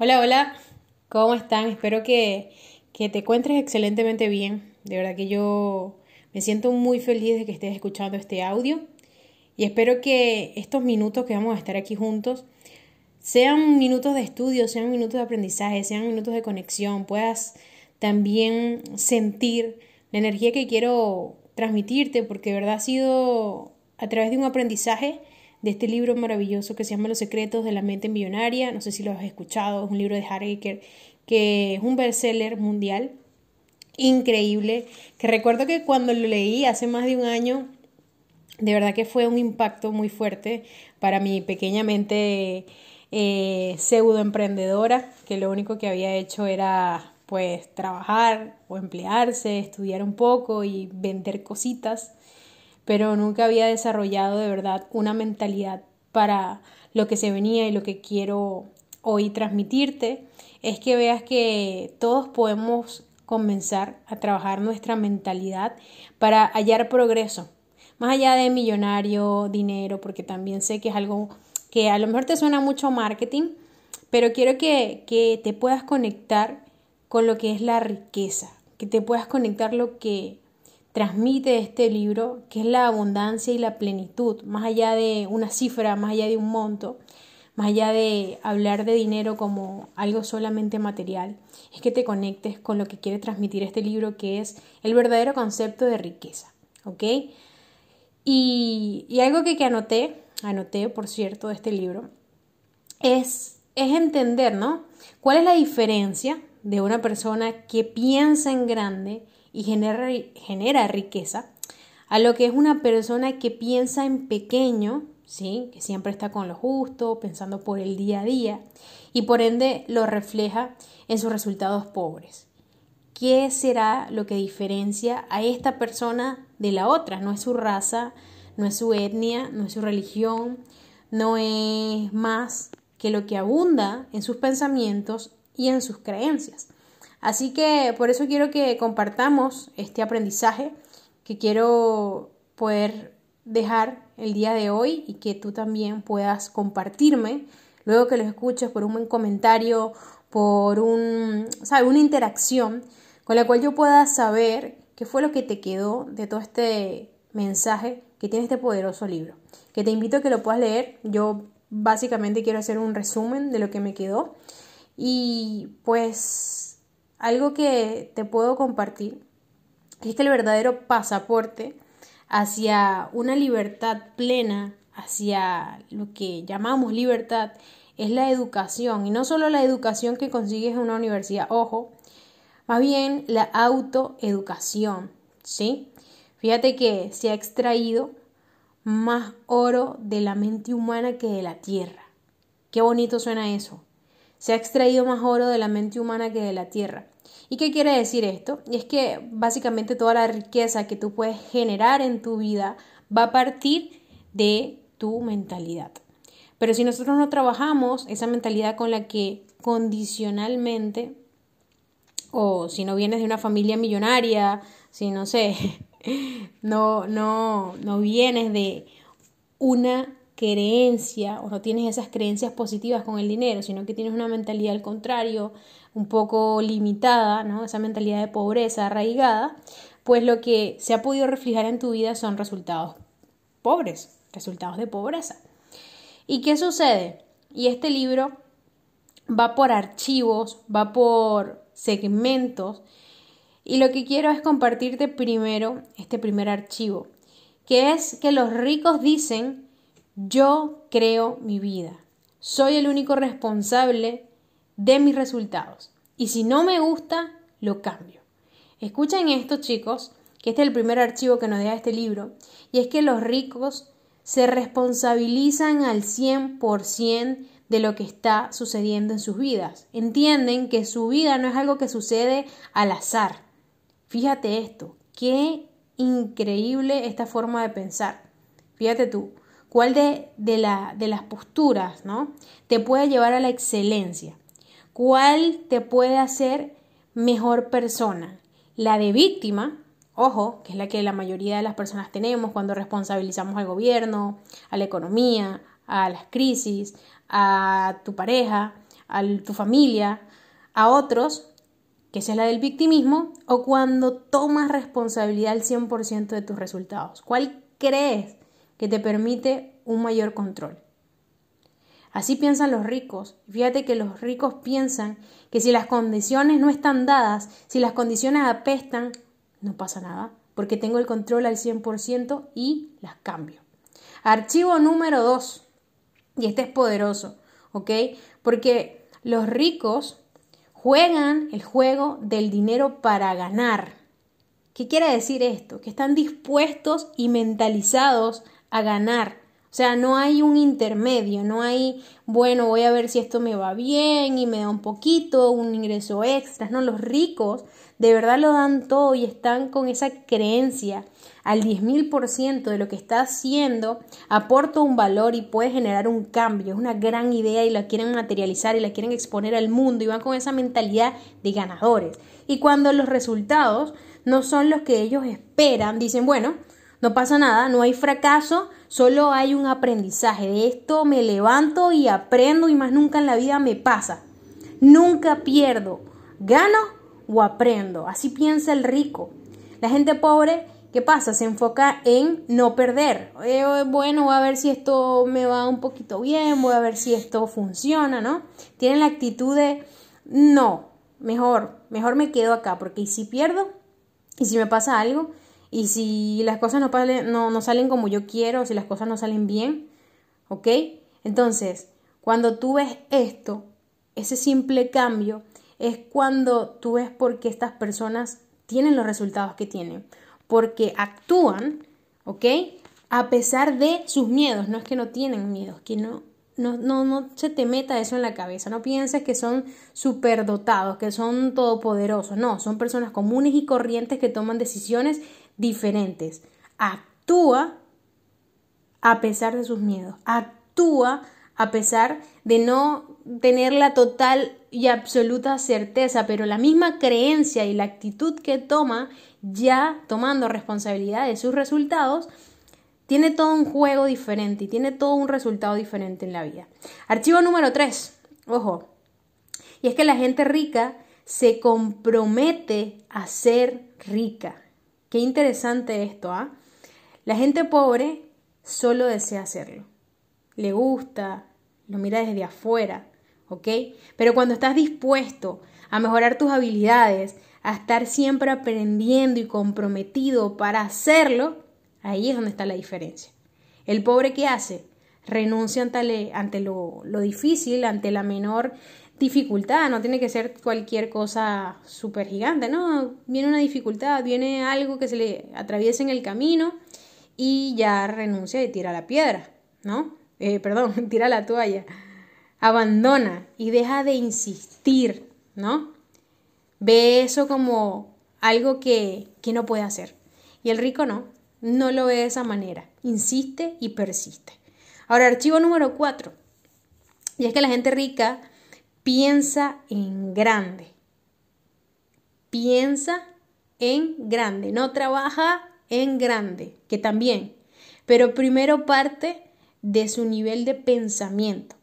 Hola, hola, ¿cómo están? Espero que, que, te encuentres excelentemente bien. De verdad que yo me siento muy feliz de que estés escuchando este audio y espero que estos minutos que vamos a estar aquí juntos sean minutos de estudio, sean minutos de aprendizaje, sean minutos de conexión, puedas también sentir la energía que quiero transmitirte, porque de verdad ha sido a través de un aprendizaje de este libro maravilloso que se llama Los secretos de la mente millonaria. No sé si lo has escuchado, es un libro de Harker que es un bestseller mundial increíble, que recuerdo que cuando lo leí hace más de un año, de verdad que fue un impacto muy fuerte para mi pequeña mente eh, pseudo emprendedora, que lo único que había hecho era pues trabajar o emplearse, estudiar un poco y vender cositas pero nunca había desarrollado de verdad una mentalidad para lo que se venía y lo que quiero hoy transmitirte es que veas que todos podemos comenzar a trabajar nuestra mentalidad para hallar progreso, más allá de millonario, dinero, porque también sé que es algo que a lo mejor te suena mucho marketing, pero quiero que, que te puedas conectar con lo que es la riqueza, que te puedas conectar lo que transmite este libro, que es la abundancia y la plenitud, más allá de una cifra, más allá de un monto, más allá de hablar de dinero como algo solamente material, es que te conectes con lo que quiere transmitir este libro, que es el verdadero concepto de riqueza, ¿ok? Y, algo que, que anoté, anoté por cierto de este libro, es, es entender, ¿no? ¿Cuál es la diferencia de una persona que piensa en grande y genera, genera riqueza, a lo que es una persona que piensa en pequeño, ¿sí? que siempre está con lo justo, pensando por el día a día, y por ende lo refleja en sus resultados pobres. ¿Qué será lo que diferencia a esta persona de la otra? No es su raza, no es su etnia, no es su religión, no es más que lo que abunda en sus pensamientos y en sus creencias. Así que por eso quiero que compartamos este aprendizaje que quiero poder dejar el día de hoy y que tú también puedas compartirme luego que lo escuches por un buen comentario, por un, una interacción con la cual yo pueda saber qué fue lo que te quedó de todo este mensaje que tiene este poderoso libro. Que te invito a que lo puedas leer. Yo básicamente quiero hacer un resumen de lo que me quedó. Y pues algo que te puedo compartir es que el verdadero pasaporte hacia una libertad plena, hacia lo que llamamos libertad, es la educación. Y no solo la educación que consigues en una universidad, ojo, más bien la autoeducación, ¿sí? Fíjate que se ha extraído más oro de la mente humana que de la tierra. Qué bonito suena eso. Se ha extraído más oro de la mente humana que de la tierra. ¿Y qué quiere decir esto? Y es que básicamente toda la riqueza que tú puedes generar en tu vida va a partir de tu mentalidad. Pero si nosotros no trabajamos esa mentalidad con la que condicionalmente, o si no vienes de una familia millonaria, si no sé, no, no, no vienes de una creencia o no tienes esas creencias positivas con el dinero, sino que tienes una mentalidad al contrario, un poco limitada, ¿no? esa mentalidad de pobreza arraigada, pues lo que se ha podido reflejar en tu vida son resultados pobres, resultados de pobreza. ¿Y qué sucede? Y este libro va por archivos, va por segmentos, y lo que quiero es compartirte primero este primer archivo, que es que los ricos dicen yo creo mi vida. Soy el único responsable de mis resultados. Y si no me gusta, lo cambio. Escuchen esto, chicos, que este es el primer archivo que nos deja este libro, y es que los ricos se responsabilizan al 100% de lo que está sucediendo en sus vidas. Entienden que su vida no es algo que sucede al azar. Fíjate esto, qué increíble esta forma de pensar. Fíjate tú, cuál de, de, la, de las posturas ¿no? te puede llevar a la excelencia, cuál te puede hacer mejor persona. La de víctima, ojo, que es la que la mayoría de las personas tenemos cuando responsabilizamos al gobierno, a la economía, a las crisis, a tu pareja, a tu familia, a otros, que esa es la del victimismo, o cuando tomas responsabilidad al 100% de tus resultados. ¿Cuál crees que te permite un mayor control? Así piensan los ricos. Fíjate que los ricos piensan que si las condiciones no están dadas, si las condiciones apestan, no pasa nada, porque tengo el control al 100% y las cambio. Archivo número 2. Y este es poderoso, ¿ok? Porque los ricos juegan el juego del dinero para ganar. ¿Qué quiere decir esto? Que están dispuestos y mentalizados a ganar. O sea, no hay un intermedio, no hay, bueno, voy a ver si esto me va bien y me da un poquito, un ingreso extra. No, los ricos de verdad lo dan todo y están con esa creencia al 10.000% de lo que está haciendo, aporta un valor y puede generar un cambio. Es una gran idea y la quieren materializar y la quieren exponer al mundo y van con esa mentalidad de ganadores. Y cuando los resultados no son los que ellos esperan, dicen, bueno, no pasa nada, no hay fracaso, solo hay un aprendizaje. De esto me levanto y aprendo y más nunca en la vida me pasa. Nunca pierdo, gano o aprendo. Así piensa el rico. La gente pobre ¿Qué pasa? Se enfoca en no perder. Eh, bueno, voy a ver si esto me va un poquito bien, voy a ver si esto funciona, ¿no? Tienen la actitud de no, mejor, mejor me quedo acá, porque si pierdo, y si me pasa algo, y si las cosas no, no, no salen como yo quiero, si las cosas no salen bien, ¿ok? Entonces, cuando tú ves esto, ese simple cambio, es cuando tú ves por qué estas personas tienen los resultados que tienen porque actúan, ¿ok? A pesar de sus miedos, no es que no tienen miedos, que no, no, no, no se te meta eso en la cabeza, no pienses que son superdotados, que son todopoderosos, no, son personas comunes y corrientes que toman decisiones diferentes. Actúa a pesar de sus miedos, actúa a pesar de no tener la total y absoluta certeza, pero la misma creencia y la actitud que toma, ya tomando responsabilidad de sus resultados, tiene todo un juego diferente y tiene todo un resultado diferente en la vida. Archivo número 3, ojo, y es que la gente rica se compromete a ser rica. Qué interesante esto, ¿ah? La gente pobre solo desea hacerlo. Le gusta, lo mira desde afuera, ¿ok? Pero cuando estás dispuesto a mejorar tus habilidades, a estar siempre aprendiendo y comprometido para hacerlo, ahí es donde está la diferencia. El pobre que hace renuncia ante, lo, difícil, ante la menor dificultad, no tiene que ser cualquier cosa súper gigante, no, viene una dificultad, viene algo que se le atraviesa en el camino y ya renuncia y tira la piedra, ¿no? Eh, perdón, tira la toalla abandona y deja de insistir, ¿no? Ve eso como algo que, que no puede hacer. Y el rico no, no lo ve de esa manera, insiste y persiste. Ahora, archivo número cuatro. Y es que la gente rica piensa en grande. Piensa en grande, no trabaja en grande, que también, pero primero parte de su nivel de pensamiento.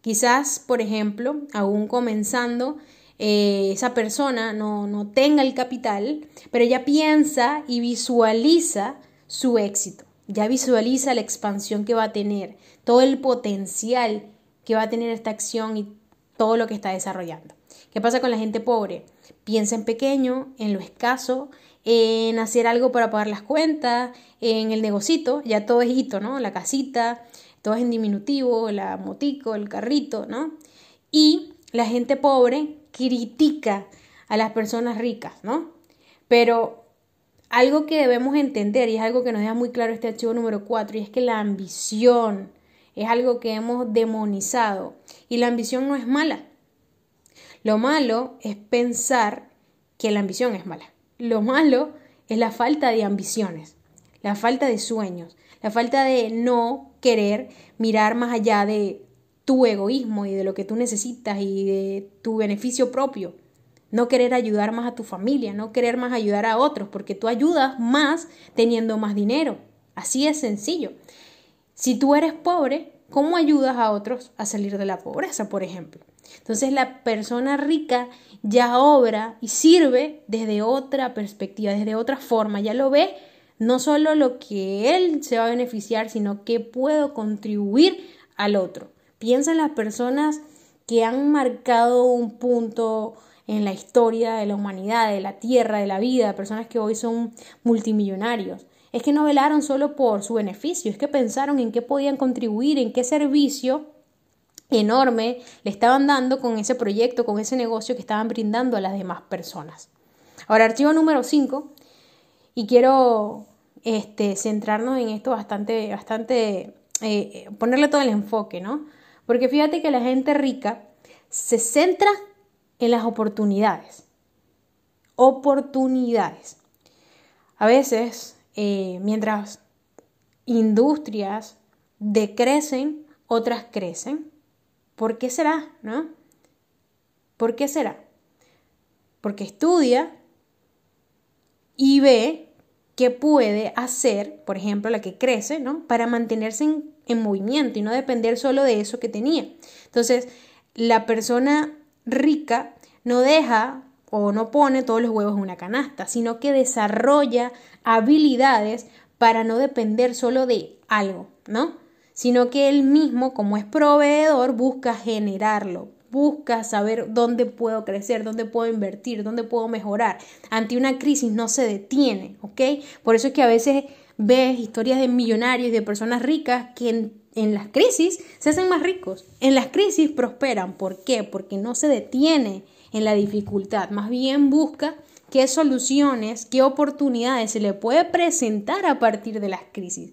Quizás, por ejemplo, aún comenzando, eh, esa persona no, no tenga el capital, pero ella piensa y visualiza su éxito, ya visualiza la expansión que va a tener, todo el potencial que va a tener esta acción y todo lo que está desarrollando. ¿Qué pasa con la gente pobre? Piensa en pequeño, en lo escaso, en hacer algo para pagar las cuentas, en el negocito, ya todo es hito, ¿no? La casita, todo es en diminutivo, la motico, el carrito, ¿no? Y la gente pobre critica a las personas ricas, ¿no? Pero algo que debemos entender, y es algo que nos deja muy claro este archivo número 4, y es que la ambición es algo que hemos demonizado. Y la ambición no es mala. Lo malo es pensar que la ambición es mala. Lo malo es la falta de ambiciones, la falta de sueños, la falta de no querer mirar más allá de tu egoísmo y de lo que tú necesitas y de tu beneficio propio. No querer ayudar más a tu familia, no querer más ayudar a otros, porque tú ayudas más teniendo más dinero. Así es sencillo. Si tú eres pobre, ¿cómo ayudas a otros a salir de la pobreza, por ejemplo? Entonces la persona rica ya obra y sirve desde otra perspectiva, desde otra forma, ya lo ve no solo lo que él se va a beneficiar, sino que puedo contribuir al otro. Piensa en las personas que han marcado un punto en la historia de la humanidad, de la tierra, de la vida, personas que hoy son multimillonarios. Es que no velaron solo por su beneficio, es que pensaron en qué podían contribuir, en qué servicio enorme le estaban dando con ese proyecto, con ese negocio que estaban brindando a las demás personas. Ahora, archivo número 5, y quiero este, centrarnos en esto bastante, bastante, eh, ponerle todo el enfoque, ¿no? Porque fíjate que la gente rica se centra en las oportunidades. Oportunidades. A veces, eh, mientras industrias decrecen, otras crecen. ¿Por qué será? ¿No? ¿Por qué será? Porque estudia y ve qué puede hacer, por ejemplo, la que crece, ¿no? Para mantenerse en, en movimiento y no depender solo de eso que tenía. Entonces, la persona rica no deja o no pone todos los huevos en una canasta, sino que desarrolla habilidades para no depender solo de algo, ¿no? sino que él mismo, como es proveedor, busca generarlo, busca saber dónde puedo crecer, dónde puedo invertir, dónde puedo mejorar. Ante una crisis no se detiene, ¿ok? Por eso es que a veces ves historias de millonarios de personas ricas que en, en las crisis se hacen más ricos, en las crisis prosperan. ¿Por qué? Porque no se detiene en la dificultad, más bien busca qué soluciones, qué oportunidades se le puede presentar a partir de las crisis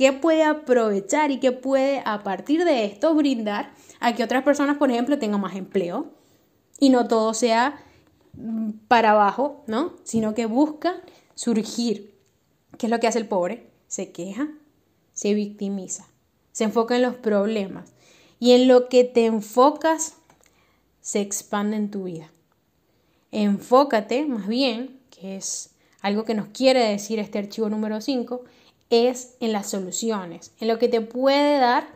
qué puede aprovechar y qué puede a partir de esto brindar a que otras personas, por ejemplo, tengan más empleo y no todo sea mm, para abajo, ¿no? Sino que busca surgir. ¿Qué es lo que hace el pobre? Se queja, se victimiza, se enfoca en los problemas y en lo que te enfocas se expande en tu vida. Enfócate más bien, que es algo que nos quiere decir este archivo número 5, es en las soluciones, en lo que te puede dar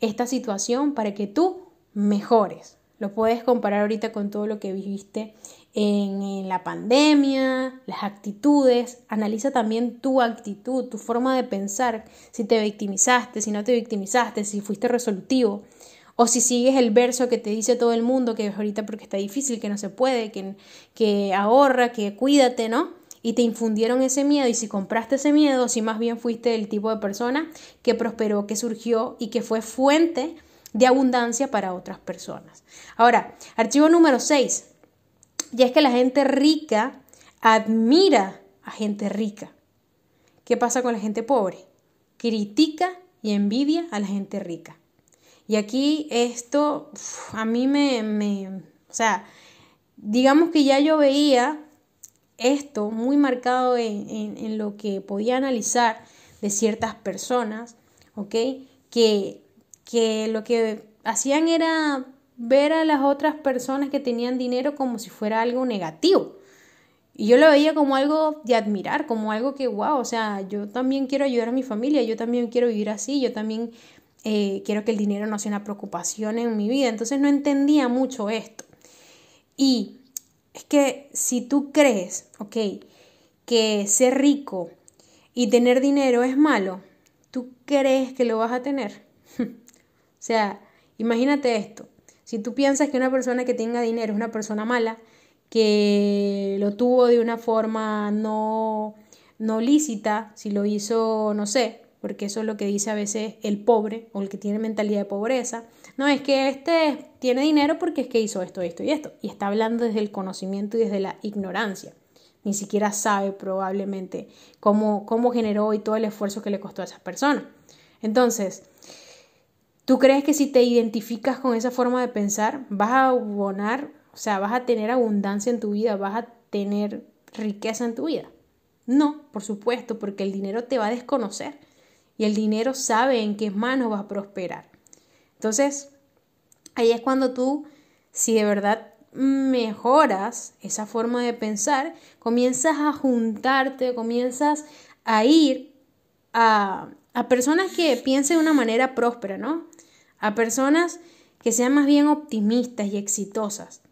esta situación para que tú mejores. Lo puedes comparar ahorita con todo lo que viviste en, la pandemia, las actitudes. Analiza también tu actitud, tu forma de pensar, si te victimizaste, si no te victimizaste, si fuiste resolutivo. O si sigues el verso que te dice todo el mundo que ahorita porque está difícil, que no se puede, que, que ahorra, que cuídate, ¿no? y te infundieron ese miedo y si compraste ese miedo, si más bien fuiste el tipo de persona que prosperó, que surgió y que fue fuente de abundancia para otras personas. Ahora, archivo número 6. Y es que la gente rica admira a gente rica. ¿Qué pasa con la gente pobre? Critica y envidia a la gente rica. Y aquí esto a mí me, me, o sea, digamos que ya yo veía esto muy marcado en, lo que podía analizar de ciertas personas, ¿ok? Que, que lo que hacían era ver a las otras personas que tenían dinero como si fuera algo negativo. Y yo lo veía como algo de admirar, como algo que, wow, o sea, yo también quiero ayudar a mi familia, yo también quiero vivir así, yo también eh, quiero que el dinero no sea una preocupación en mi vida. Entonces no entendía mucho esto. Y es que si tú crees, ok, que ser rico y tener dinero es malo, ¿tú crees que lo vas a tener? o sea, imagínate esto. Si tú piensas que una persona que tenga dinero es una persona mala, que lo tuvo de una forma no, no lícita, si lo hizo, no sé, porque eso es lo que dice a veces el pobre o el que tiene mentalidad de pobreza, no, es que este tiene dinero porque es que hizo esto, esto y esto. Y está hablando desde el conocimiento y desde la ignorancia. Ni siquiera sabe probablemente cómo, cómo generó y todo el esfuerzo que le costó a esa persona. Entonces, ¿tú crees que si te identificas con esa forma de pensar, vas a abonar, o sea, vas a tener abundancia en tu vida, vas a tener riqueza en tu vida? No, por supuesto, porque el dinero te va a desconocer y el dinero sabe en qué manos va a prosperar. Entonces, ahí es cuando tú, si de verdad mejoras esa forma de pensar, comienzas a juntarte, comienzas a ir a, a personas que piensen de una manera próspera, ¿no? A personas que sean más bien optimistas y exitosas.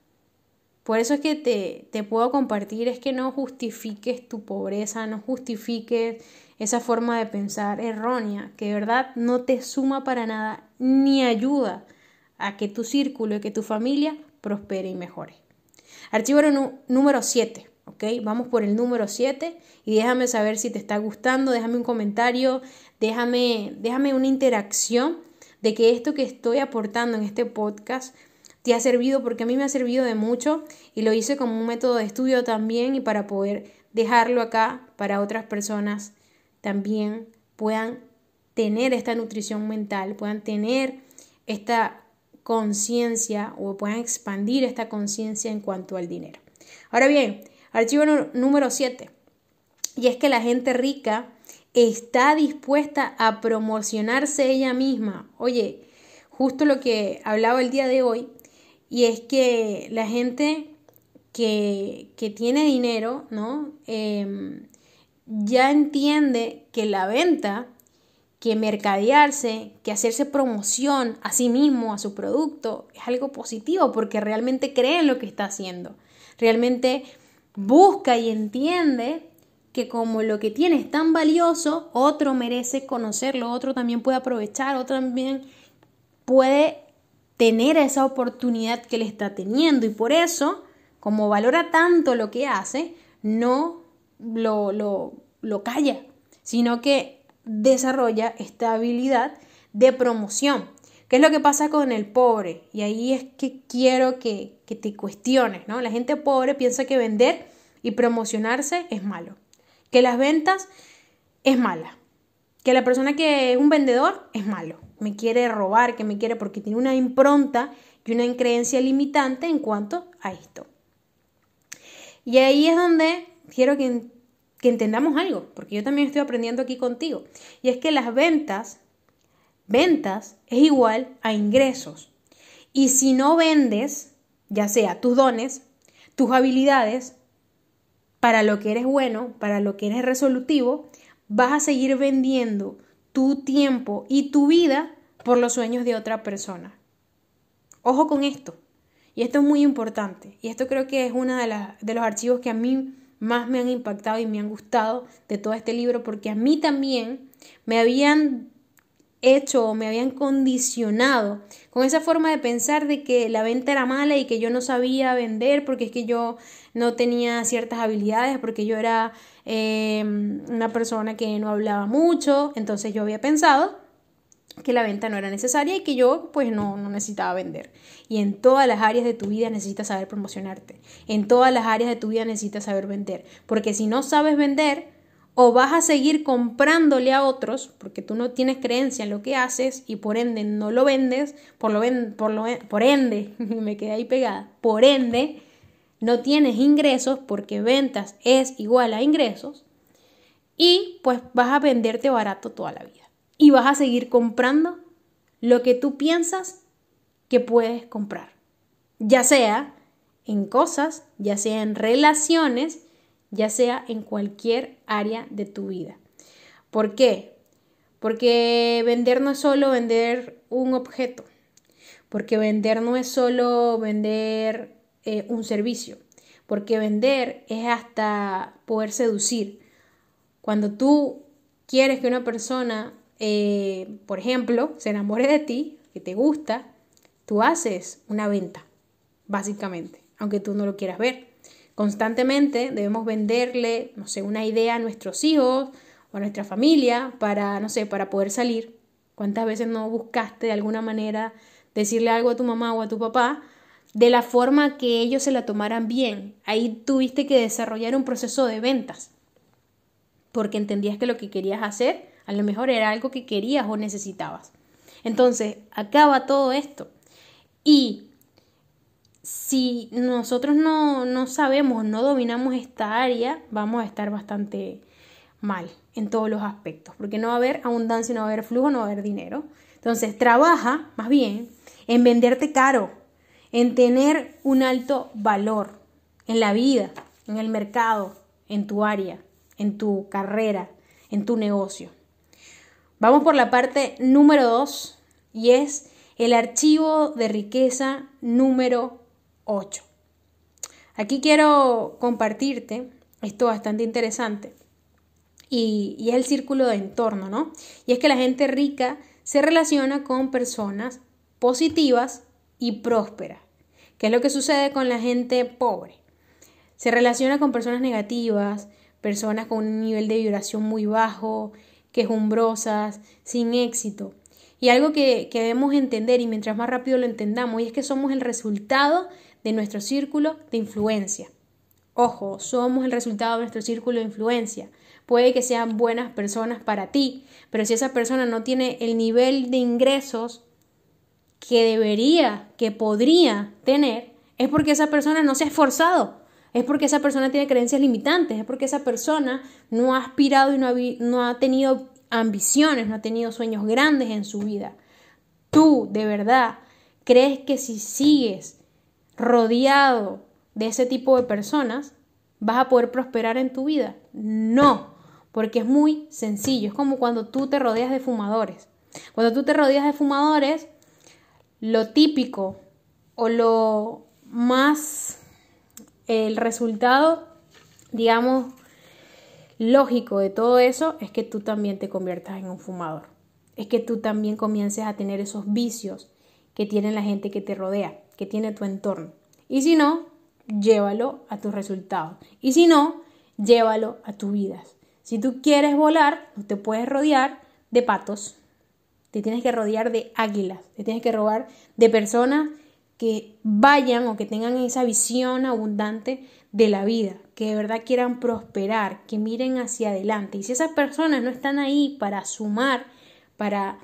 Por eso es que te, te puedo compartir, es que no justifiques tu pobreza, no justifiques esa forma de pensar errónea, que de verdad no te suma para nada ni ayuda a que tu círculo y que tu familia prospere y mejore. Archivo número 7, ¿ok? Vamos por el número 7 y déjame saber si te está gustando, déjame un comentario, déjame, déjame una interacción de que esto que estoy aportando en este podcast te ha servido, porque a mí me ha servido de mucho y lo hice como un método de estudio también y para poder dejarlo acá para otras personas también puedan tener esta nutrición mental, puedan tener esta conciencia o puedan expandir esta conciencia en cuanto al dinero. Ahora bien, archivo número 7. Y es que la gente rica está dispuesta a promocionarse ella misma. Oye, justo lo que hablaba el día de hoy, y es que la gente que, que tiene dinero, ¿no? Em, ya entiende que la venta que mercadearse, que hacerse promoción a sí mismo, a su producto, es algo positivo porque realmente cree en lo que está haciendo. Realmente busca y entiende que como lo que tiene es tan valioso, otro merece conocerlo, otro también puede aprovechar, otro también puede tener esa oportunidad que le está teniendo y por eso, como valora tanto lo que hace, no lo, lo, lo calla, sino que desarrolla esta habilidad de promoción. ¿Qué es lo que pasa con el pobre? Y ahí es que quiero que, que te cuestiones, ¿no? La gente pobre piensa que vender y promocionarse es malo, que las ventas es mala, que la persona que es un vendedor es malo, me quiere robar, que me quiere porque tiene una impronta y una creencia limitante en cuanto a esto. Y ahí es donde quiero que que entendamos algo, porque yo también estoy aprendiendo aquí contigo. Y es que las ventas, ventas es igual a ingresos. Y si no vendes, ya sea tus dones, tus habilidades, para lo que eres bueno, para lo que eres resolutivo, vas a seguir vendiendo tu tiempo y tu vida por los sueños de otra persona. Ojo con esto. Y esto es muy importante. Y esto creo que es uno de, de los archivos que a mí más me han impactado y me han gustado de todo este libro porque a mí también me habían hecho me habían condicionado con esa forma de pensar de que la venta era mala y que yo no sabía vender porque es que yo no tenía ciertas habilidades, porque yo era eh, una persona que no hablaba mucho, entonces yo había pensado que la venta no era necesaria y que yo pues no, no, necesitaba vender. Y en todas las áreas de tu vida necesitas saber promocionarte. En todas las áreas de tu vida necesitas saber vender. Porque si no sabes vender, o vas a seguir comprándole a otros, porque tú no tienes creencia en lo que haces y por ende no lo vendes, por, lo por, lo, por ende, me quedé ahí pegada, por ende no tienes ingresos porque ventas es igual a ingresos y pues vas a venderte barato toda la vida y vas a seguir comprando lo que tú piensas que puedes comprar. Ya sea en cosas, ya sea en relaciones, ya sea en cualquier área de tu vida. ¿Por qué? Porque vender no es solo vender un objeto, porque vender no es solo vender eh, un servicio, porque vender es hasta poder seducir. Cuando tú quieres que una persona eh, por ejemplo, se enamore de ti, que te gusta, tú haces una venta, básicamente, aunque tú no lo quieras ver. Constantemente debemos venderle, no sé, una idea a nuestros hijos o a nuestra familia para, no sé, para poder salir. ¿Cuántas veces no buscaste de alguna manera decirle algo a tu mamá o a tu papá de la forma que ellos se la tomaran bien? Ahí tuviste que desarrollar un proceso de ventas porque entendías que lo que querías hacer a lo mejor era algo que querías o necesitabas. Entonces, acaba todo esto. Y si nosotros no, no sabemos, no dominamos esta área, vamos a estar bastante mal en todos los aspectos, porque no va a haber abundancia, no va a haber flujo, no va a haber dinero. Entonces, trabaja más bien en venderte caro, en tener un alto valor en la vida, en el mercado, en tu área, en tu carrera, en tu negocio. Vamos por la parte número dos y es el archivo de riqueza número 8. Aquí quiero compartirte esto bastante interesante y, es el círculo de entorno, ¿no? Y es que la gente rica se relaciona con personas positivas y prósperas. ¿Qué es lo que sucede con la gente pobre? Se relaciona con personas negativas, personas con un nivel de vibración muy bajo, quejumbrosas, sin éxito. Y algo que, que debemos entender, y mientras más rápido lo entendamos, y es que somos el resultado de nuestro círculo de influencia. Ojo, somos el resultado de nuestro círculo de influencia. Puede que sean buenas personas para ti, pero si esa persona no tiene el nivel de ingresos que debería, que podría tener, es porque esa persona no se ha esforzado, es porque esa persona tiene creencias limitantes, es porque esa persona no ha aspirado y no ha, no ha tenido ambiciones, no ha tenido sueños grandes en su vida. Tú, de verdad, crees que si sigues rodeado de ese tipo de personas, vas a poder prosperar en tu vida. No, porque es muy sencillo. Es como cuando tú te rodeas de fumadores. Cuando tú te rodeas de fumadores, lo típico o lo más, el resultado, digamos, lógico de todo eso es que tú también te conviertas en un fumador. Es que tú también comiences a tener esos vicios que tiene la gente que te rodea, que tiene tu entorno. Y si no, llévalo a tus resultados. Y si no, llévalo a tu vida. Si tú quieres volar, no te puedes rodear de patos. Te tienes que rodear de águilas. Te tienes que rodear de personas que vayan o que tengan esa visión abundante de la vida, que de verdad quieran prosperar, que miren hacia adelante. Y si esas personas no están ahí para sumar, para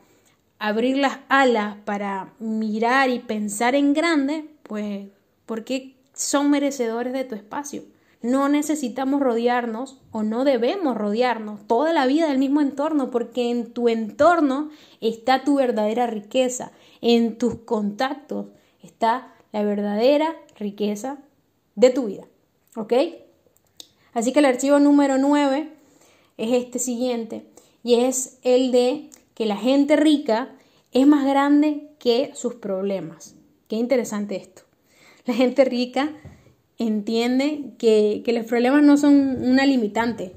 abrir las alas, para mirar y pensar en grande, pues porque son merecedores de tu espacio. No necesitamos rodearnos o no debemos rodearnos toda la vida del mismo entorno porque en tu entorno está tu verdadera riqueza, en tus contactos está la verdadera riqueza de tu vida. ¿Ok? Así que el archivo número 9 es este siguiente y es el de que la gente rica es más grande que sus problemas. Qué interesante esto. La gente rica entiende que, los problemas no son una limitante,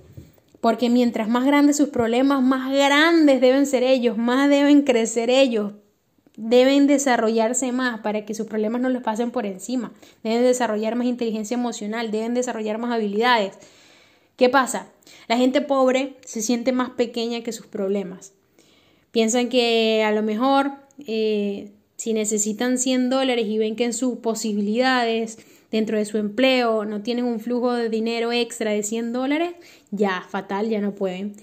porque mientras más grandes sus problemas, más grandes deben ser ellos, más deben crecer ellos, deben desarrollarse más para que sus problemas no les pasen por encima, deben desarrollar más inteligencia emocional, deben desarrollar más habilidades. ¿Qué pasa? La gente pobre se siente más pequeña que sus problemas. Piensan que a lo mejor eh, si necesitan 100 dólares y ven que en sus posibilidades dentro de su empleo no tienen un flujo de dinero extra de 100 dólares, ya fatal, ya no pueden.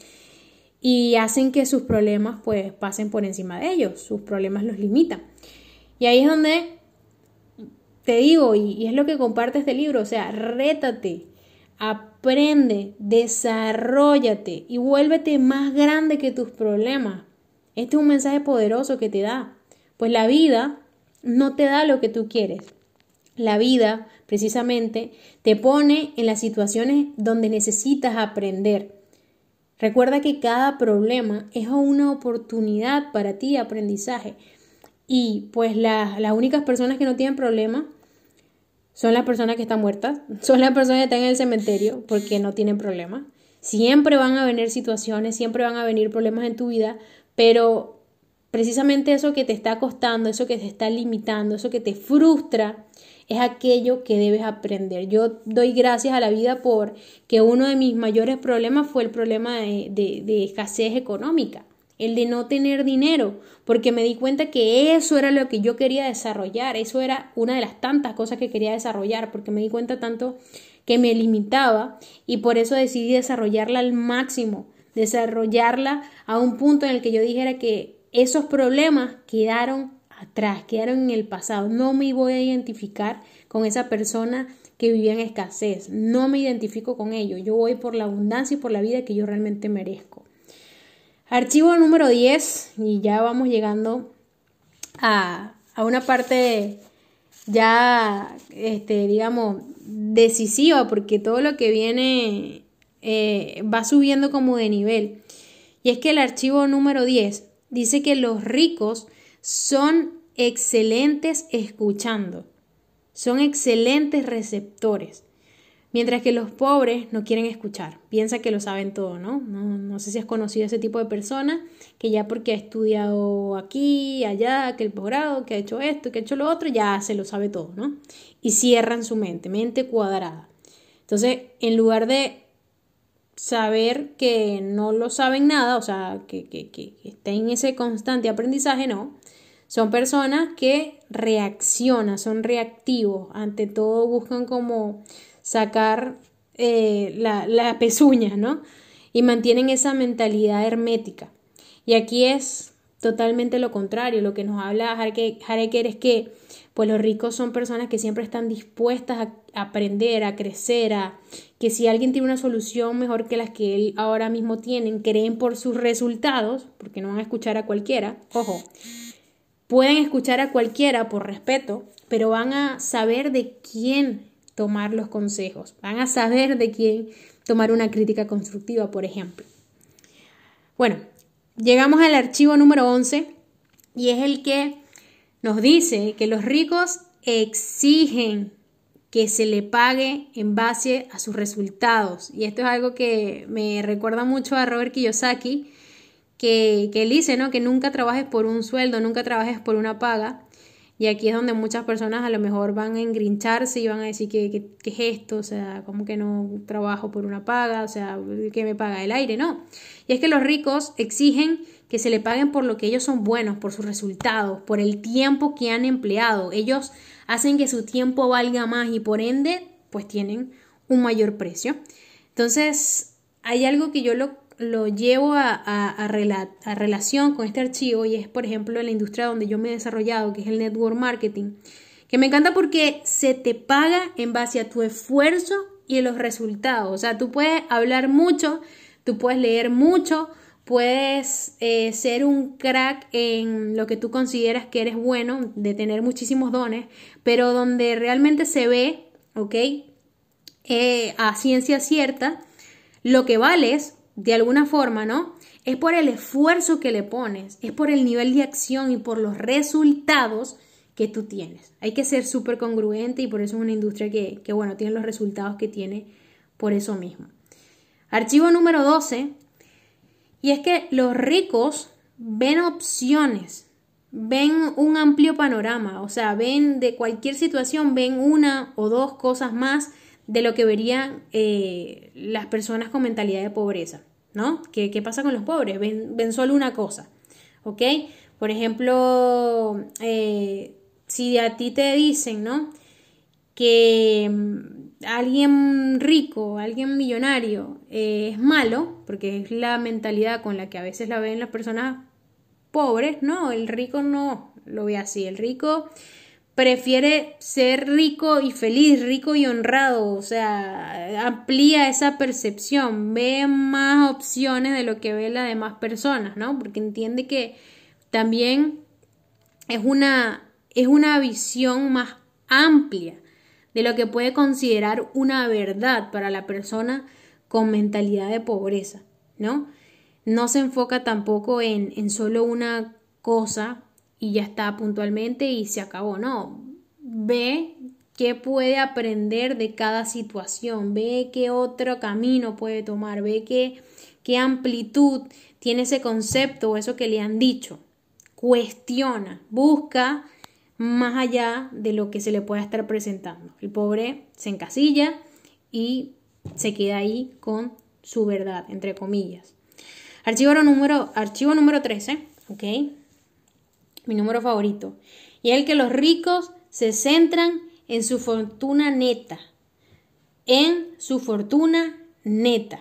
Y hacen que sus problemas pues pasen por encima de ellos, sus problemas los limitan. Y ahí es donde te digo, y, y es lo que comparte este libro, o sea, rétate, aprende, desarrollate y vuélvete más grande que tus problemas. Este es un mensaje poderoso que te da, pues la vida no te da lo que tú quieres. La vida, precisamente, te pone en las situaciones donde necesitas aprender. Recuerda que cada problema es una oportunidad para ti aprendizaje. Y pues las únicas personas que no tienen problema son las personas que están muertas, son las personas que están en el cementerio porque no tienen problema. Siempre van a venir situaciones, siempre van a venir problemas en tu vida, pero precisamente eso que te está costando, eso que te está limitando, eso que te frustra, es aquello que debes aprender. Yo doy gracias a la vida por que uno de mis mayores problemas fue el problema de, de, escasez económica, el de no tener dinero, porque me di cuenta que eso era lo que yo quería desarrollar, eso era una de las tantas cosas que quería desarrollar, porque me di cuenta tanto que me limitaba y por eso decidí desarrollarla al máximo desarrollarla a un punto en el que yo dijera que esos problemas quedaron atrás, quedaron en el pasado. No me voy a identificar con esa persona que vivía en escasez. No me identifico con ello. Yo voy por la abundancia y por la vida que yo realmente merezco. Archivo número 10 y ya vamos llegando a, a una parte ya, este, digamos, decisiva porque todo lo que viene eh, va subiendo como de nivel. Y es que el archivo número 10 dice que los ricos son excelentes escuchando, son excelentes receptores. Mientras que los pobres no quieren escuchar, piensan que lo saben todo, ¿no? ¿no? sé si has conocido ese tipo de persona que ya porque ha estudiado aquí, allá, que el posgrado, que ha hecho esto, que ha hecho lo otro, ya se lo sabe todo, ¿no? Y cierran su mente, mente cuadrada. Entonces, en lugar de saber que no lo saben nada, o sea, que, que, que, estén en ese constante aprendizaje, no. Son personas que reaccionan, son reactivos, ante todo buscan como sacar eh, la, la pezuña, ¿no? Y mantienen esa mentalidad hermética. Y aquí es totalmente lo contrario, lo que nos habla Hareker es que pues los ricos son personas que siempre están dispuestas a aprender, a crecer, a que si alguien tiene una solución mejor que las que él ahora mismo tienen, creen por sus resultados, porque no van a escuchar a cualquiera, ojo, pueden escuchar a cualquiera por respeto, pero van a saber de quién tomar los consejos, van a saber de quién tomar una crítica constructiva, por ejemplo. Bueno, llegamos al archivo número 11 y es el que nos dice que los ricos exigen que se le pague en base a sus resultados. Y esto es algo que me recuerda mucho a Robert Kiyosaki, que, que él dice, ¿no? Que nunca trabajes por un sueldo, nunca trabajes por una paga, y aquí es donde muchas personas a lo mejor van a engrincharse y van a decir que, es esto, o sea, como que no trabajo por una paga, o sea, que me paga el aire, no. Y es que los ricos exigen que se le paguen por lo que ellos son buenos, por sus resultados, por el tiempo que han empleado. Ellos hacen que su tiempo valga más y por ende, pues tienen un mayor precio. Entonces, hay algo que yo lo lo llevo a, a, relación con este archivo y es, por ejemplo, la industria donde yo me he desarrollado, que es el network marketing, que me encanta porque se te paga en base a tu esfuerzo y los resultados. O sea, tú puedes hablar mucho, tú puedes leer mucho, puedes eh, ser un crack en lo que tú consideras que eres bueno, de tener muchísimos dones, pero donde realmente se ve, ¿ok? Eh, a ciencia cierta, lo que vales de alguna forma, ¿no? Es por el esfuerzo que le pones, es por el nivel de acción y por los resultados que tú tienes. Hay que ser súper congruente y por eso es una industria que, que, bueno, tiene los resultados que tiene por eso mismo. Archivo número 12. Y es que los ricos ven opciones, ven un amplio panorama, o sea, ven de cualquier situación, ven una o dos cosas más de lo que verían eh, las personas con mentalidad de pobreza. ¿No? ¿Qué, pasa con los pobres? Ven, solo una cosa, ¿ok? Por ejemplo, eh, si a ti te dicen, ¿no? Que mm, alguien rico, alguien millonario eh, es malo, porque es la mentalidad con la que a veces la ven las personas pobres, no, el rico no lo ve así, el rico prefiere ser rico y feliz, rico y honrado, o sea, amplía esa percepción, ve más opciones de lo que ve las demás personas, ¿no? Porque entiende que también es una, es una visión más amplia de lo que puede considerar una verdad para la persona con mentalidad de pobreza, ¿no? No se enfoca tampoco en, en solo una cosa y ya está puntualmente y se acabó. No, ve qué puede aprender de cada situación, ve qué otro camino puede tomar, ve qué, qué amplitud tiene ese concepto o eso que le han dicho. Cuestiona, busca más allá de lo que se le pueda estar presentando. El pobre se encasilla y se queda ahí con su verdad, entre comillas. Archivo número, archivo número 13, ¿ok? Mi número favorito, y es el que los ricos se centran en su fortuna neta, en su fortuna neta.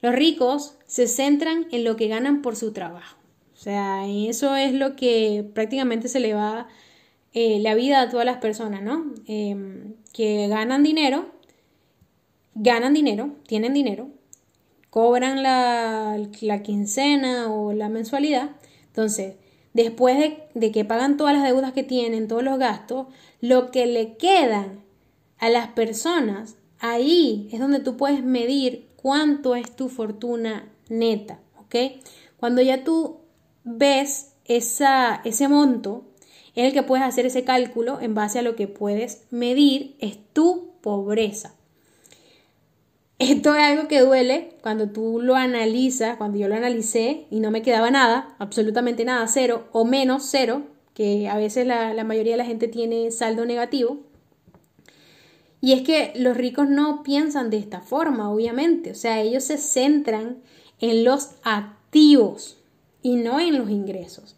Los ricos se centran en lo que ganan por su trabajo. O sea, eso es lo que prácticamente se le va eh, la vida a todas las personas, ¿no? Em, que ganan dinero, ganan dinero, tienen dinero, cobran la, la quincena o la mensualidad. Entonces, después de, que pagan todas las deudas que tienen, todos los gastos, lo que le quedan a las personas, ahí es donde tú puedes medir cuánto es tu fortuna neta, ¿ok? Cuando ya tú ves ese monto, es el que puedes hacer ese cálculo en base a lo que puedes medir, es tu pobreza. Esto es algo que duele cuando tú lo analizas, cuando yo lo analicé y no me quedaba nada, absolutamente nada, cero o menos cero, que a veces la, mayoría de la gente tiene saldo negativo. Y es que los ricos no piensan de esta forma, obviamente. O sea, ellos se centran en los activos y no en los ingresos.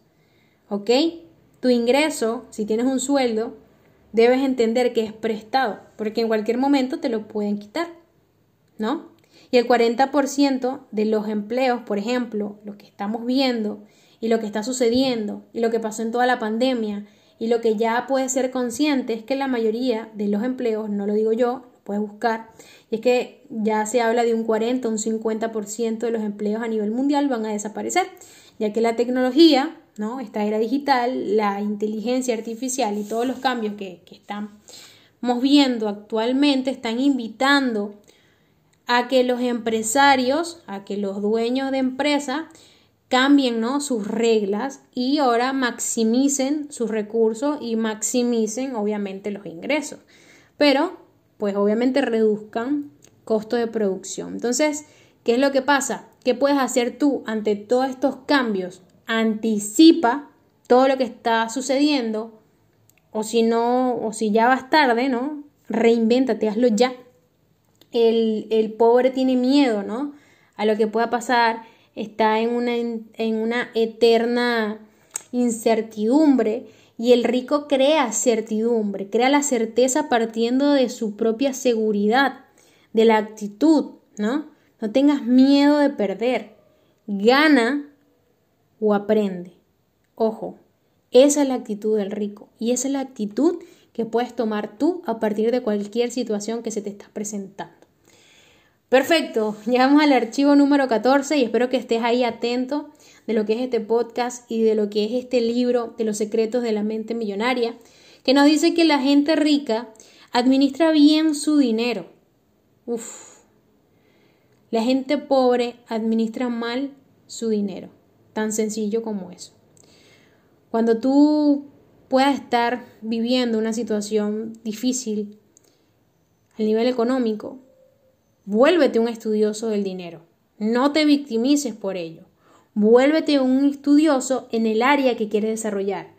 ¿Ok? Tu ingreso, si tienes un sueldo, debes entender que es prestado, porque en cualquier momento te lo pueden quitar. ¿No? Y el 40% de los empleos, por ejemplo, lo que estamos viendo y lo que está sucediendo y lo que pasó en toda la pandemia y lo que ya puede ser consciente es que la mayoría de los empleos, no lo digo yo, lo puedes buscar, y es que ya se habla de un 40, un 50% de los empleos a nivel mundial van a desaparecer, ya que la tecnología, ¿no? esta era digital, la inteligencia artificial y todos los cambios que, que estamos viendo actualmente están invitando a que los empresarios, a que los dueños de empresa cambien ¿no? sus reglas y ahora maximicen sus recursos y maximicen obviamente los ingresos. Pero pues obviamente reduzcan costo de producción. Entonces, ¿qué es lo que pasa? ¿Qué puedes hacer tú ante todos estos cambios? Anticipa todo lo que está sucediendo o si no, o si ya vas tarde, ¿no? Reinvéntate, hazlo ya. El, pobre tiene miedo, ¿no? A lo que pueda pasar está en una, en una eterna incertidumbre y el rico crea certidumbre, crea la certeza partiendo de su propia seguridad, de la actitud, ¿no? No tengas miedo de perder, gana o aprende. Ojo, esa es la actitud del rico y esa es la actitud que puedes tomar tú a partir de cualquier situación que se te está presentando. Perfecto, llegamos al archivo número 14 y espero que estés ahí atento de lo que es este podcast y de lo que es este libro de los secretos de la mente millonaria, que nos dice que la gente rica administra bien su dinero. Uf. La gente pobre administra mal su dinero. Tan sencillo como eso. Cuando tú puedas estar viviendo una situación difícil a nivel económico, Vuélvete un estudioso del dinero. No te victimices por ello. Vuélvete un estudioso en el área que quieres desarrollar.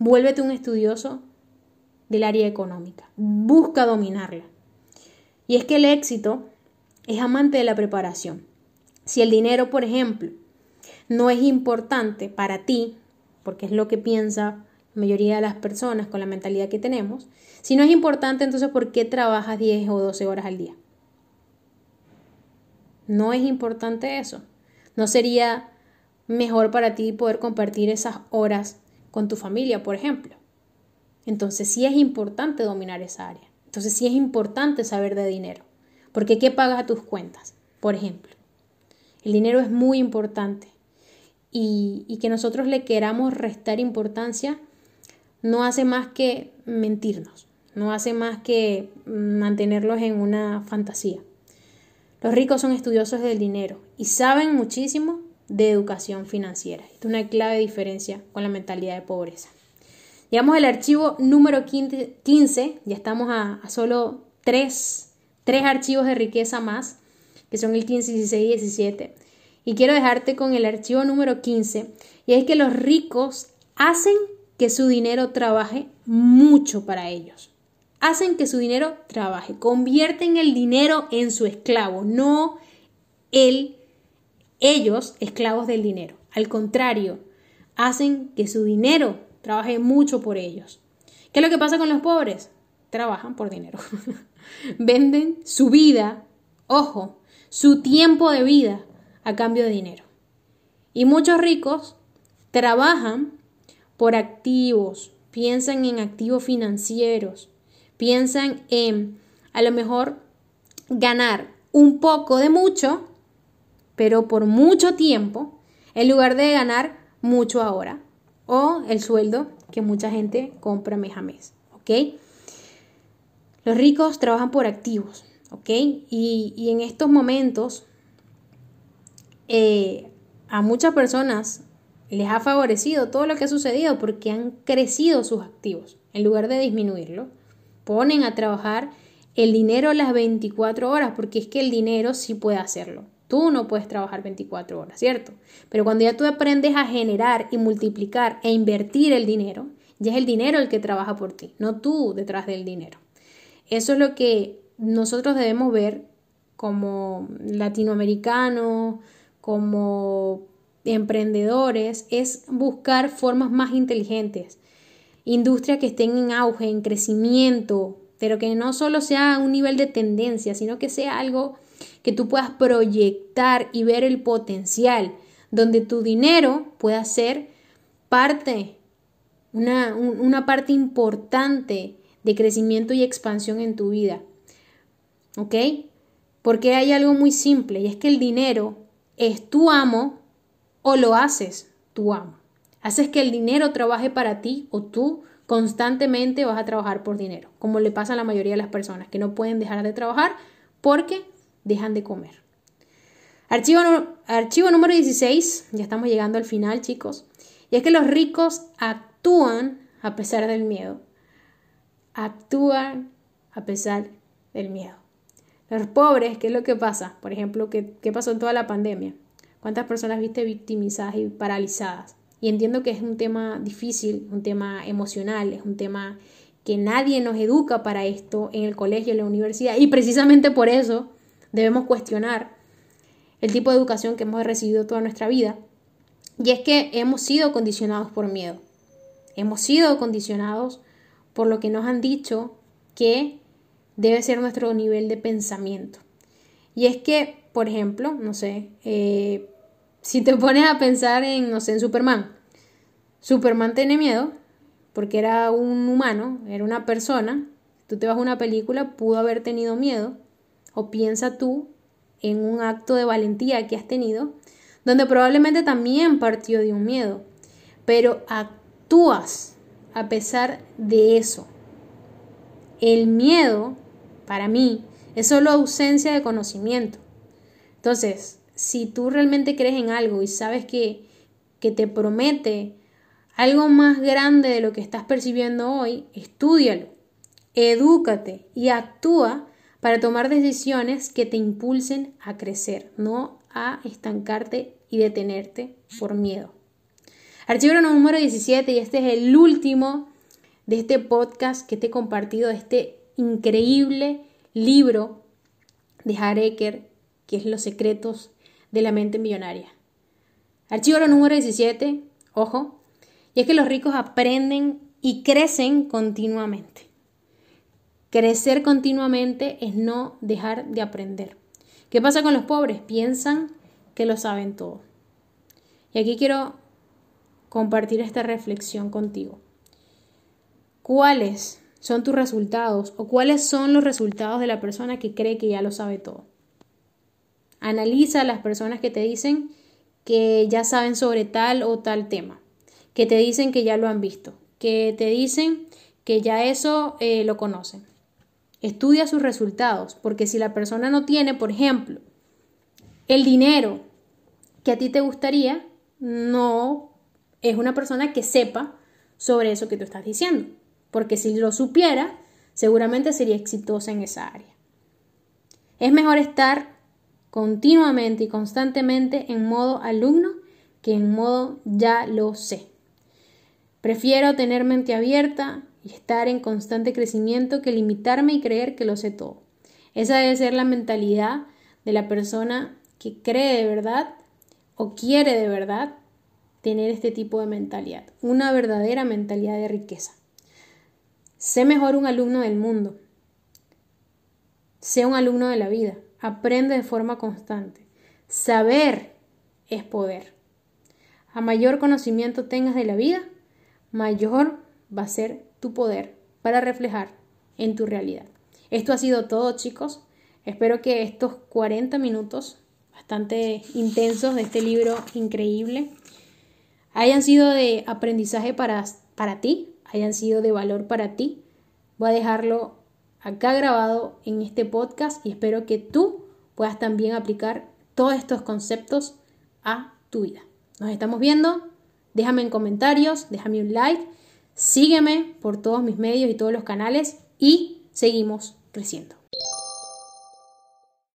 Vuélvete un estudioso del área económica. Busca dominarla. Y es que el éxito es amante de la preparación. Si el dinero, por ejemplo, no es importante para ti, porque es lo que piensa la mayoría de las personas con la mentalidad que tenemos, si no es importante, entonces ¿por qué trabajas 10 o 12 horas al día? No es importante eso. No sería mejor para ti poder compartir esas horas con tu familia, por ejemplo. Entonces sí es importante dominar esa área. Entonces sí es importante saber de dinero. Porque ¿qué pagas a tus cuentas? Por ejemplo. El dinero es muy importante. Y, y que nosotros le queramos restar importancia no hace más que mentirnos. No hace más que mantenerlos en una fantasía. Los ricos son estudiosos del dinero y saben muchísimo de educación financiera. Esto es una clave diferencia con la mentalidad de pobreza. Llegamos al archivo número 15, ya estamos a, solo tres, tres archivos de riqueza más, que son el 15, 16 y 17. Y quiero dejarte con el archivo número 15, y es que los ricos hacen que su dinero trabaje mucho para ellos hacen que su dinero trabaje, convierten el dinero en su esclavo, no el, ellos esclavos del dinero. Al contrario, hacen que su dinero trabaje mucho por ellos. ¿Qué es lo que pasa con los pobres? Trabajan por dinero. Venden su vida, ojo, su tiempo de vida a cambio de dinero. Y muchos ricos trabajan por activos, piensan en activos financieros, piensan en a lo mejor ganar un poco de mucho, pero por mucho tiempo, en lugar de ganar mucho ahora o el sueldo que mucha gente compra mes a mes. ¿Ok? Los ricos trabajan por activos. ¿Ok? Y, en estos momentos, eh, a muchas personas les ha favorecido todo lo que ha sucedido porque han crecido sus activos. En lugar de disminuirlo, ponen a trabajar el dinero las 24 horas, porque es que el dinero sí puede hacerlo. Tú no puedes trabajar 24 horas, ¿cierto? Pero cuando ya tú aprendes a generar y multiplicar e invertir el dinero, ya es el dinero el que trabaja por ti, no tú detrás del dinero. Eso es lo que nosotros debemos ver como latinoamericanos, como emprendedores, es buscar formas más inteligentes, industria que estén en auge, en crecimiento, pero que no solo sea un nivel de tendencia, sino que sea algo que tú puedas proyectar y ver el potencial, donde tu dinero pueda ser parte, una, una parte importante de crecimiento y expansión en tu vida. ¿Ok? Porque hay algo muy simple y es que el dinero es tu amo o lo haces tu amo. Haces que el dinero trabaje para ti o tú constantemente vas a trabajar por dinero, como le pasa a la mayoría de las personas que no pueden dejar de trabajar porque dejan de comer. Archivo, número 16, ya estamos llegando al final chicos, y es que los ricos actúan a pesar del miedo. Actúan a pesar del miedo. Los pobres, ¿qué es lo que pasa? Por ejemplo, ¿qué, qué pasó en toda la pandemia? ¿Cuántas personas viste victimizadas y paralizadas? Y entiendo que es un tema difícil, un tema emocional, es un tema que nadie nos educa para esto en el colegio, en la universidad. Y precisamente por eso debemos cuestionar el tipo de educación que hemos recibido toda nuestra vida. Y es que hemos sido condicionados por miedo. Hemos sido condicionados por lo que nos han dicho que debe ser nuestro nivel de pensamiento. Y es que, por ejemplo, no sé, eh, si te pones a pensar en, no sé, en Superman. Superman tiene miedo porque era un humano, era una persona. Tú te vas a una película, pudo haber tenido miedo. O piensa tú en un acto de valentía que has tenido, donde probablemente también partió de un miedo. Pero actúas a pesar de eso. El miedo, para mí, es solo ausencia de conocimiento. Entonces, si tú realmente crees en algo y sabes que, que te promete algo más grande de lo que estás percibiendo hoy, estudialo, edúcate y actúa para tomar decisiones que te impulsen a crecer, no a estancarte y detenerte por miedo. Archivo número 17 y este es el último de este podcast que te he compartido, este increíble libro de Hareker, que es Los secretos de la mente millonaria. Archivo número 17, ojo, y es que los ricos aprenden y crecen continuamente. Crecer continuamente es no dejar de aprender. ¿Qué pasa con los pobres? Piensan que lo saben todo. Y aquí quiero compartir esta reflexión contigo. ¿Cuáles son tus resultados o cuáles son los resultados de la persona que cree que ya lo sabe todo? Analiza a las personas que te dicen que ya saben sobre tal o tal tema, que te dicen que ya lo han visto, que te dicen que ya eso eh, lo conocen. Estudia sus resultados, porque si la persona no tiene, por ejemplo, el dinero que a ti te gustaría, no es una persona que sepa sobre eso que tú estás diciendo, porque si lo supiera, seguramente sería exitosa en esa área. Es mejor estar continuamente y constantemente en modo alumno que en modo ya lo sé. Prefiero tener mente abierta y estar en constante crecimiento que limitarme y creer que lo sé todo. Esa debe ser la mentalidad de la persona que cree de verdad o quiere de verdad tener este tipo de mentalidad, una verdadera mentalidad de riqueza. Sé mejor un alumno del mundo. Sé un alumno de la vida. Aprende de forma constante. Saber es poder. A mayor conocimiento tengas de la vida, mayor va a ser tu poder para reflejar en tu realidad. Esto ha sido todo, chicos. Espero que estos 40 minutos bastante intensos de este libro increíble hayan sido de aprendizaje para, para ti, hayan sido de valor para ti. Voy a dejarlo acá grabado en este podcast y espero que tú puedas también aplicar todos estos conceptos a tu vida. Nos estamos viendo Déjame en comentarios, déjame un like, sígueme por todos mis medios y todos los canales y seguimos creciendo.